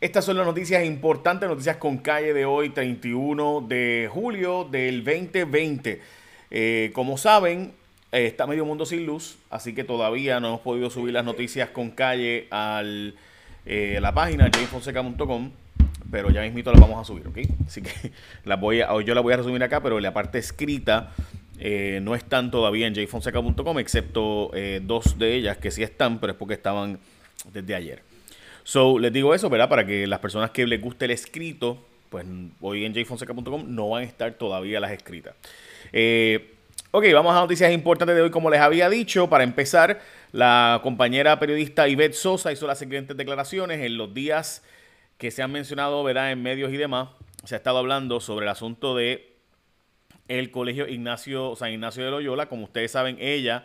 Estas son las noticias importantes, noticias con calle de hoy, 31 de julio del 2020. Eh, como saben, eh, está medio mundo sin luz, así que todavía no hemos podido subir las noticias con calle al, eh, a la página jamefonseca.com, pero ya mismito las vamos a subir, ¿ok? Así que las voy a, yo las voy a resumir acá, pero la parte escrita no están todavía en jfonseca.com, excepto dos de ellas que sí están, pero es porque estaban desde ayer. So, les digo eso, ¿verdad? Para que las personas que les guste el escrito, pues hoy en jfonseca.com no van a estar todavía las escritas. Eh, ok, vamos a noticias importantes de hoy, como les había dicho. Para empezar, la compañera periodista Ivette Sosa hizo las siguientes declaraciones en los días que se han mencionado, ¿verdad? En medios y demás. Se ha estado hablando sobre el asunto de el colegio Ignacio, San Ignacio de Loyola. Como ustedes saben, ella,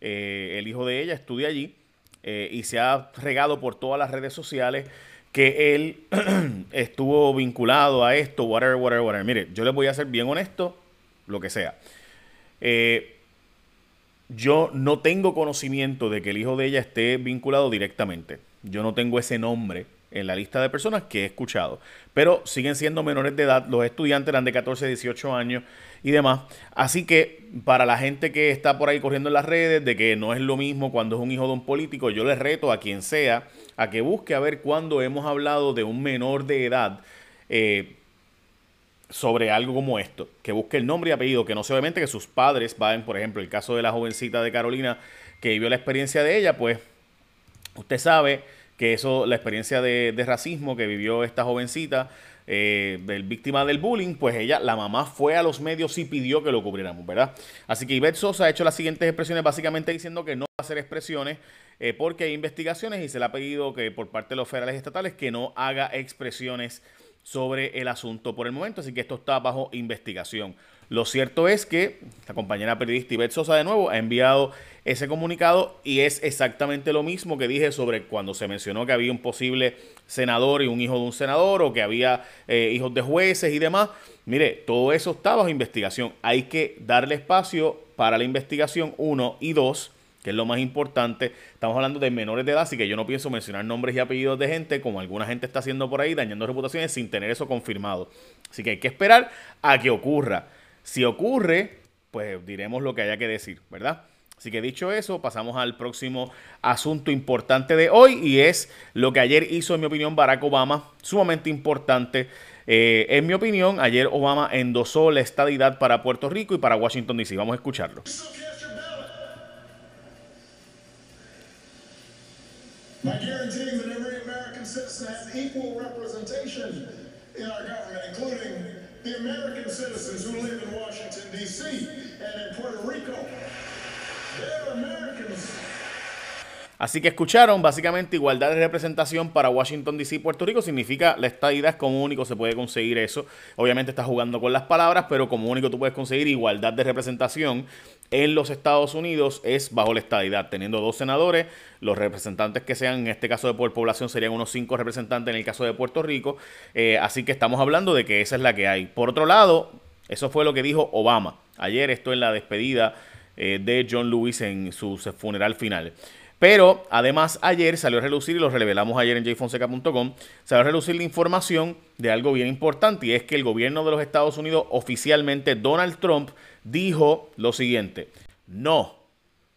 eh, el hijo de ella, estudia allí. Eh, y se ha regado por todas las redes sociales que él estuvo vinculado a esto, whatever, whatever, whatever. Mire, yo les voy a ser bien honesto, lo que sea. Eh, yo no tengo conocimiento de que el hijo de ella esté vinculado directamente. Yo no tengo ese nombre en la lista de personas que he escuchado. Pero siguen siendo menores de edad. Los estudiantes eran de 14, 18 años y demás. Así que para la gente que está por ahí corriendo en las redes de que no es lo mismo cuando es un hijo de un político, yo les reto a quien sea a que busque a ver cuando hemos hablado de un menor de edad. Eh, sobre algo como esto, que busque el nombre y apellido, que no sé obviamente que sus padres vayan, por ejemplo, el caso de la jovencita de Carolina que vivió la experiencia de ella, pues usted sabe que eso, la experiencia de, racismo que vivió esta jovencita, eh, víctima del bullying, pues ella, la mamá fue a los medios y pidió que lo cubriéramos, ¿verdad? Así que Ivette Sosa ha hecho las siguientes expresiones, básicamente diciendo que no va a hacer expresiones eh, porque hay investigaciones y se le ha pedido que por parte de los federales estatales que no haga expresiones sobre el asunto por el momento, así que esto está bajo investigación. Lo cierto es que la compañera periodista Ivette Sosa de nuevo ha enviado ese comunicado y es exactamente lo mismo que dije sobre cuando se mencionó que había un posible senador y un hijo de un senador o que había eh, hijos de jueces y demás. Mire, todo eso está bajo investigación. Hay que darle espacio para la investigación, uno, y dos, que es lo más importante. Estamos hablando de menores de edad, así que yo no pienso mencionar nombres y apellidos de gente, como alguna gente está haciendo por ahí, dañando reputaciones sin tener eso confirmado. Así que hay que esperar a que ocurra. Si ocurre, pues diremos lo que haya que decir, ¿verdad? Así que dicho eso, pasamos al próximo asunto importante de hoy y es lo que ayer hizo, en mi opinión, Barack Obama, sumamente importante. Eh, en mi opinión, ayer Obama endosó la estadidad para Puerto Rico y para Washington, D.C. Vamos a escucharlo. By guaranteeing that every American citizen has equal representation in our government, including the American citizens who live in Washington, D.C. and in Puerto Rico. They're Americans. Así que escucharon, básicamente igualdad de representación para Washington DC y Puerto Rico significa la estadidad es como único se puede conseguir eso. Obviamente está jugando con las palabras, pero como único tú puedes conseguir igualdad de representación en los Estados Unidos es bajo la estadidad, teniendo dos senadores, los representantes que sean, en este caso de por población serían unos cinco representantes en el caso de Puerto Rico, eh, así que estamos hablando de que esa es la que hay. Por otro lado, eso fue lo que dijo Obama ayer, esto en la despedida eh, de John Lewis en su funeral final. Pero además ayer salió a relucir, y lo revelamos ayer en jfonseca.com, salió a relucir la información de algo bien importante y es que el gobierno de los Estados Unidos oficialmente, Donald Trump, dijo lo siguiente, no,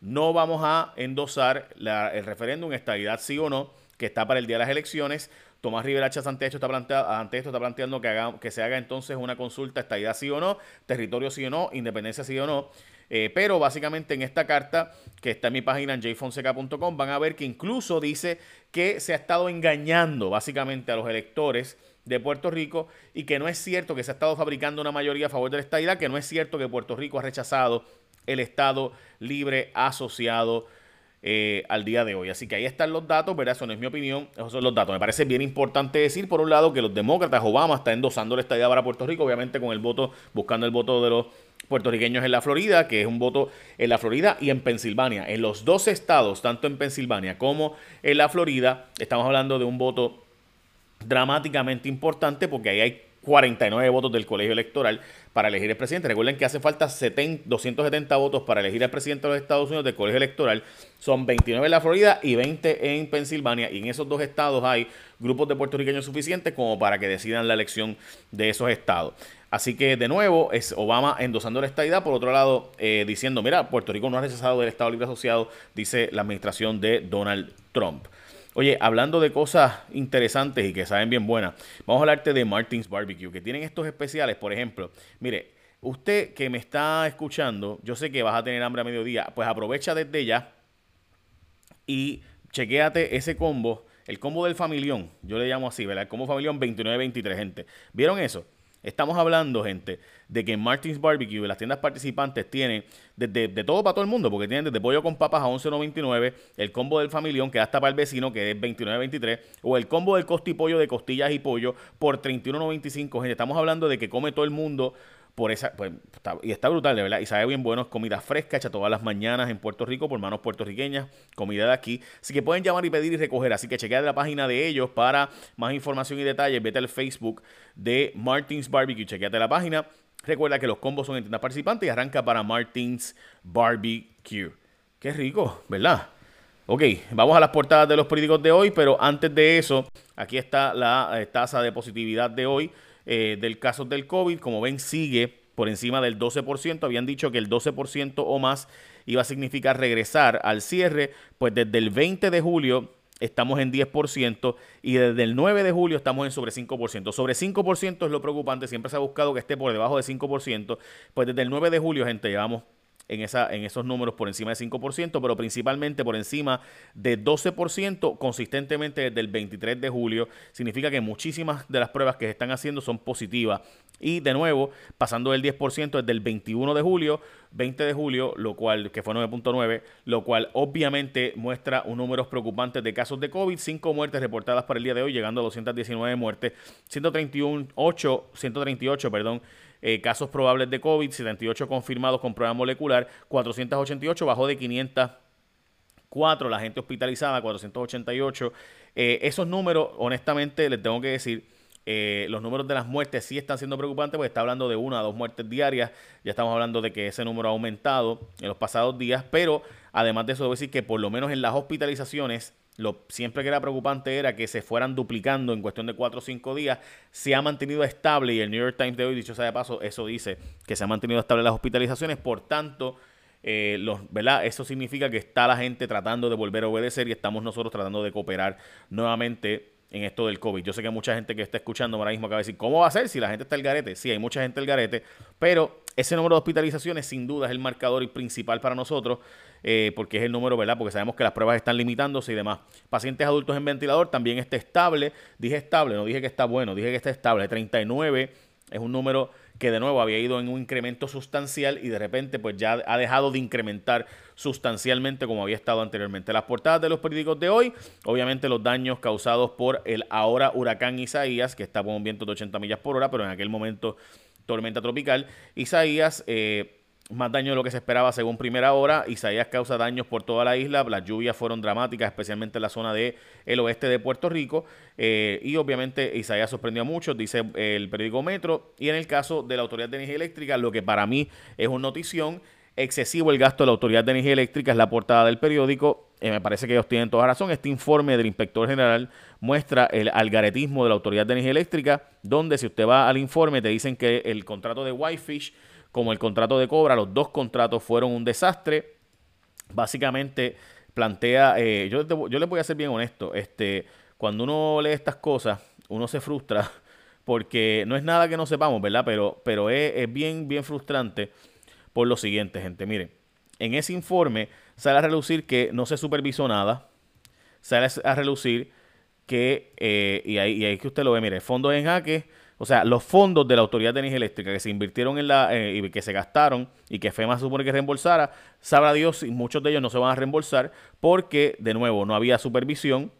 no vamos a endosar el referéndum, estabilidad sí o no, que está para el día de las elecciones. Tomás Rivera Chávez ante esto está esto está planteando que, que se haga entonces una consulta, estabilidad sí o no, territorio sí o no, independencia sí o no. Eh, pero básicamente en esta carta que está en mi página en jfonseca.com van a ver que incluso dice que se ha estado engañando básicamente a los electores de Puerto Rico y que no es cierto que se ha estado fabricando una mayoría a favor de la estadidad, que no es cierto que Puerto Rico ha rechazado el Estado libre asociado eh, al día de hoy. Así que ahí están los datos, ¿verdad? Eso no es mi opinión, esos son los datos. Me parece bien importante decir, por un lado, que los demócratas, Obama está endosando la estadía para Puerto Rico, obviamente con el voto, buscando el voto de los puertorriqueños en la Florida, que es un voto en la Florida y en Pensilvania. En los dos estados, tanto en Pensilvania como en la Florida, estamos hablando de un voto dramáticamente importante porque ahí hay 49 votos del colegio electoral para elegir el presidente. Recuerden que hace falta 270 votos para elegir al presidente de los Estados Unidos del colegio electoral. Son 29 en la Florida y 20 en Pensilvania. Y en esos dos estados hay grupos de puertorriqueños suficientes como para que decidan la elección de esos estados. Así que de nuevo es Obama endosando la estadidad, por otro lado eh, diciendo, mira, Puerto Rico no ha rechazado del Estado Libre Asociado, dice la administración de Donald Trump. Oye, hablando de cosas interesantes y que saben bien buenas, vamos a hablarte de Martins Barbecue, que tienen estos especiales, por ejemplo. Mire, usted que me está escuchando, yo sé que vas a tener hambre a mediodía, pues aprovecha desde ya y chequéate ese combo, el combo del familión, yo le llamo así, ¿verdad? El combo familión 29-23, gente. ¿Vieron eso? Estamos hablando, gente, de que Martins Barbecue, las tiendas participantes, tienen desde de todo para todo el mundo, porque tienen desde pollo con papas a 11.99, el combo del familión que hasta para el vecino, que es 29.23, o el combo del costi pollo de costillas y pollo por 31.95. Gente, estamos hablando de que come todo el mundo por esa, pues, y está brutal, de verdad, y sabe bien bueno, es comida fresca, hecha todas las mañanas en Puerto Rico por manos puertorriqueñas, comida de aquí, así que pueden llamar y pedir y recoger, así que chequea la página de ellos para más información y detalles, vete al Facebook de Martins Barbecue, chequeate la página, recuerda que los combos son en tiendas participantes y arranca para Martins Barbecue, qué rico, ¿verdad? Ok, vamos a las portadas de los periódicos de hoy, pero antes de eso, aquí está la eh, tasa de positividad de hoy. Eh, del caso del COVID. Como ven, sigue por encima del 12%. Habían dicho que el 12% o más iba a significar regresar al cierre. Pues desde el 20 de julio estamos en 10% y desde el 9 de julio estamos en sobre 5%. Sobre 5% es lo preocupante, siempre se ha buscado que esté por debajo de 5%, pues desde el 9 de julio, gente, llevamos en, esa, en esos números por encima de 5%, pero principalmente por encima de 12% consistentemente desde el 23 de julio. Significa que muchísimas de las pruebas que se están haciendo son positivas. Y de nuevo, pasando del 10% desde el 21 de julio, 20 de julio, lo cual, que fue 9.9, lo cual obviamente muestra un número preocupante de casos de COVID, 5 muertes reportadas para el día de hoy, llegando a 219 muertes, 131, 8, 138, perdón, eh, casos probables de COVID, 78 confirmados con prueba molecular, 488 bajó de 504 la gente hospitalizada, 488. Eh, esos números, honestamente, les tengo que decir, eh, los números de las muertes sí están siendo preocupantes porque está hablando de una a dos muertes diarias. Ya estamos hablando de que ese número ha aumentado en los pasados días, pero además de eso, debo decir que por lo menos en las hospitalizaciones lo siempre que era preocupante era que se fueran duplicando en cuestión de 4 o 5 días. Se ha mantenido estable y el New York Times de hoy, dicho sea de paso, eso dice que se ha mantenido estable las hospitalizaciones. Por tanto, eh, los, ¿verdad? eso significa que está la gente tratando de volver a obedecer y estamos nosotros tratando de cooperar nuevamente en esto del COVID. Yo sé que mucha gente que está escuchando ahora mismo acaba de decir, ¿cómo va a ser si la gente está el garete? Sí, hay mucha gente el garete, pero ese número de hospitalizaciones sin duda es el marcador principal para nosotros, eh, porque es el número, ¿verdad? Porque sabemos que las pruebas están limitándose y demás. Pacientes adultos en ventilador también está estable. Dije estable, no dije que está bueno, dije que está estable. 39 es un número que de nuevo había ido en un incremento sustancial y de repente pues ya ha dejado de incrementar sustancialmente como había estado anteriormente. Las portadas de los periódicos de hoy, obviamente los daños causados por el ahora huracán Isaías, que está con un viento de 80 millas por hora, pero en aquel momento tormenta tropical. Isaías... Eh, más daño de lo que se esperaba según primera hora. Isaías causa daños por toda la isla. Las lluvias fueron dramáticas, especialmente en la zona del el oeste de Puerto Rico. Eh, y obviamente Isaías sorprendió a muchos, dice el periódico Metro. Y en el caso de la Autoridad de Energía Eléctrica, lo que para mí es una notición, excesivo el gasto de la Autoridad de Energía Eléctrica, es la portada del periódico. Eh, me parece que ellos tienen toda razón. Este informe del inspector general muestra el algaretismo de la Autoridad de Energía Eléctrica, donde si usted va al informe te dicen que el contrato de Whitefish como el contrato de Cobra, los dos contratos fueron un desastre. Básicamente plantea, eh, yo, yo les voy a ser bien honesto, este, cuando uno lee estas cosas, uno se frustra porque no es nada que no sepamos, ¿verdad? Pero, pero es, bien, bien frustrante por lo siguiente, gente. Miren, en ese informe sale a relucir que no se supervisó nada, sale a relucir que, eh, y, ahí, y que usted lo ve, mire, fondos en jaque o sea, los fondos de la Autoridad de Energía Eléctrica que se invirtieron en la eh, y que se gastaron y que FEMA supone que reembolsara, sabrá Dios y muchos de ellos no se van a reembolsar porque, de nuevo, no había supervisión,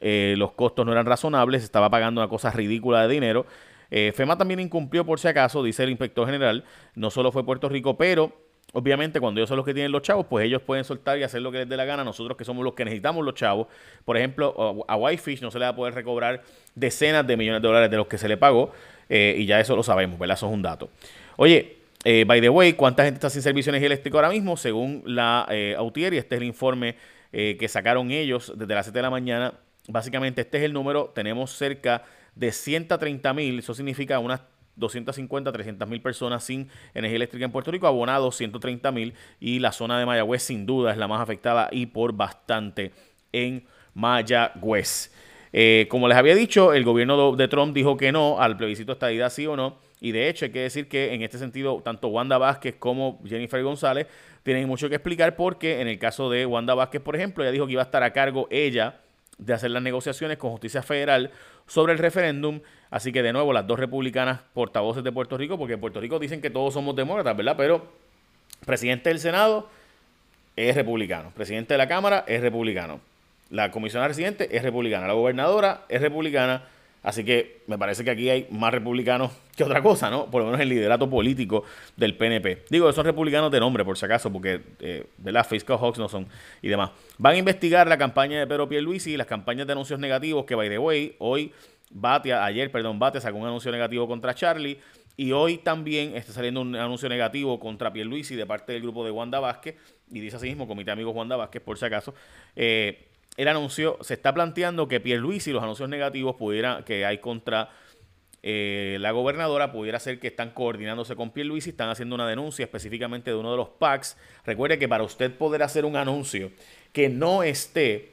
eh, los costos no eran razonables, se estaba pagando una cosa ridícula de dinero. FEMA también incumplió, por si acaso, dice el inspector general, no solo fue Puerto Rico, pero Obviamente, cuando ellos son los que tienen los chavos, pues ellos pueden soltar y hacer lo que les dé la gana. Nosotros que somos los que necesitamos los chavos. Por ejemplo, a Whitefish no se le va a poder recobrar decenas de millones de dólares de los que se le pagó. eh, y ya eso lo sabemos, ¿verdad? Eso es un dato. Oye, eh, by the way, ¿cuánta gente está sin servicio de energía ahora mismo? Según la eh, Autier, y este es el informe que sacaron ellos desde las 7 de la mañana. Básicamente, este es el número. Tenemos cerca de 130 mil, eso significa unas 250, 300 mil personas sin energía eléctrica en Puerto Rico, abonados 130 mil y la zona de Mayagüez sin duda es la más afectada y por bastante en Mayagüez. Eh, como les había dicho, el gobierno de Trump dijo que no al plebiscito estadidad sí o no. Y de hecho hay que decir que en este sentido tanto Wanda Vázquez como Jennifer González tienen mucho que explicar porque en el caso de Wanda Vázquez, por ejemplo, ella dijo que iba a estar a cargo ella de hacer las negociaciones con justicia federal sobre el referéndum. Así que de nuevo las dos republicanas portavoces de Puerto Rico, porque en Puerto Rico dicen que todos somos demócratas, ¿verdad? Pero presidente del Senado es republicano, presidente de la Cámara es republicano. La comisionada residente es republicana, la gobernadora es republicana, así que me parece que aquí hay más republicanos que otra cosa, ¿no? Por lo menos el liderato político del PNP. Digo, son republicanos de nombre, por si acaso, porque, eh, ¿verdad? Fiscal Hawks no son y demás. Van a investigar la campaña de Pedro Pierluisi y las campañas de anuncios negativos que, by the way, hoy Batia, ayer, perdón, Batia sacó un anuncio negativo contra Charlie. Y hoy también está saliendo un anuncio negativo contra Pierluisi de parte del grupo de Wanda Vázquez. Y dice así mismo, Comité de Amigos Wanda Vázquez, por si acaso. Eh, el anuncio, se está planteando que Pierluisi, los anuncios negativos pudiera, que hay contra eh, la gobernadora, pudiera ser que están coordinándose con Pierluisi, están haciendo una denuncia específicamente de uno de los PACs. Recuerde que para usted poder hacer un anuncio que no esté,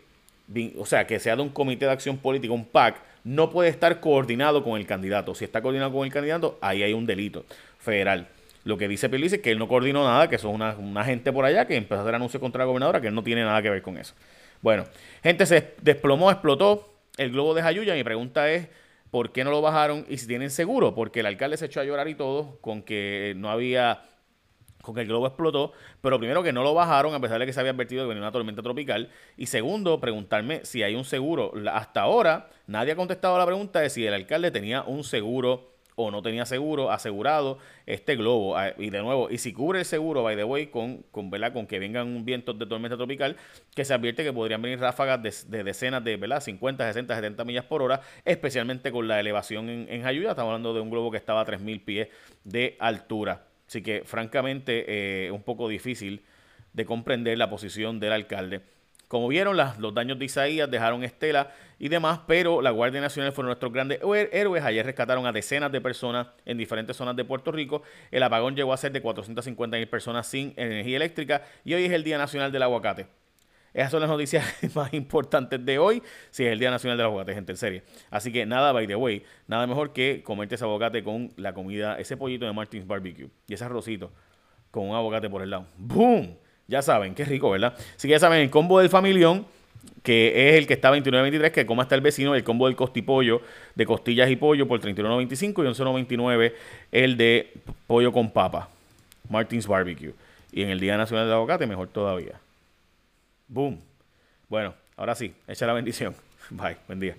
o sea, que sea de un comité de acción política, un PAC, no puede estar coordinado con el candidato. Si está coordinado con el candidato, ahí hay un delito federal. Lo que dice Pierluisi es que él no coordinó nada, que son una, una gente por allá que empezó a hacer anuncios contra la gobernadora, que él no tiene nada que ver con eso. Bueno, gente, se desplomó, explotó el globo de Jayuya. Mi pregunta es, ¿por qué no lo bajaron y si tienen seguro? Porque el alcalde se echó a llorar y todo con que no había con que el globo explotó, pero primero que no lo bajaron a pesar de que se había advertido que venía una tormenta tropical y segundo, preguntarme si hay un seguro. Hasta ahora nadie ha contestado la pregunta de si el alcalde tenía un seguro o no tenía seguro asegurado este globo. Ah, y de nuevo, y si cubre el seguro, by the way, con, con, con que vengan vientos de tormenta tropical, que se advierte que podrían venir ráfagas de, decenas de ¿verdad? 50, 60, 70 millas por hora, especialmente con la elevación en, en Estamos hablando de un globo que estaba a 3.000 pies de altura. Así que, francamente, eh, un poco difícil de comprender la posición del alcalde. Como vieron, los daños de Isaías dejaron estela y demás, pero la Guardia Nacional fueron nuestros grandes héroes. Ayer rescataron a decenas de personas en diferentes zonas de Puerto Rico. El apagón llegó a ser de 450 mil personas sin energía eléctrica y hoy es el Día Nacional del Aguacate. Esas son las noticias más importantes de hoy. Si es el Día Nacional del Aguacate, gente, en serio. Así que nada, by the way, nada mejor que comerte ese aguacate con la comida, ese pollito de Martins Barbecue y ese arrocito con un aguacate por el lado. ¡Boom! Ya saben, qué rico, ¿verdad? Así que ya saben, el combo del familión, que es el que está 29.23, que coma hasta el vecino, el combo del costipollo, de costillas y pollo por 31.95 y 11.99 el de pollo con papa, Martins Barbecue. Y en el Día Nacional del Aguacate, mejor todavía. Boom. Bueno, ahora sí, echa la bendición. Bye, buen día.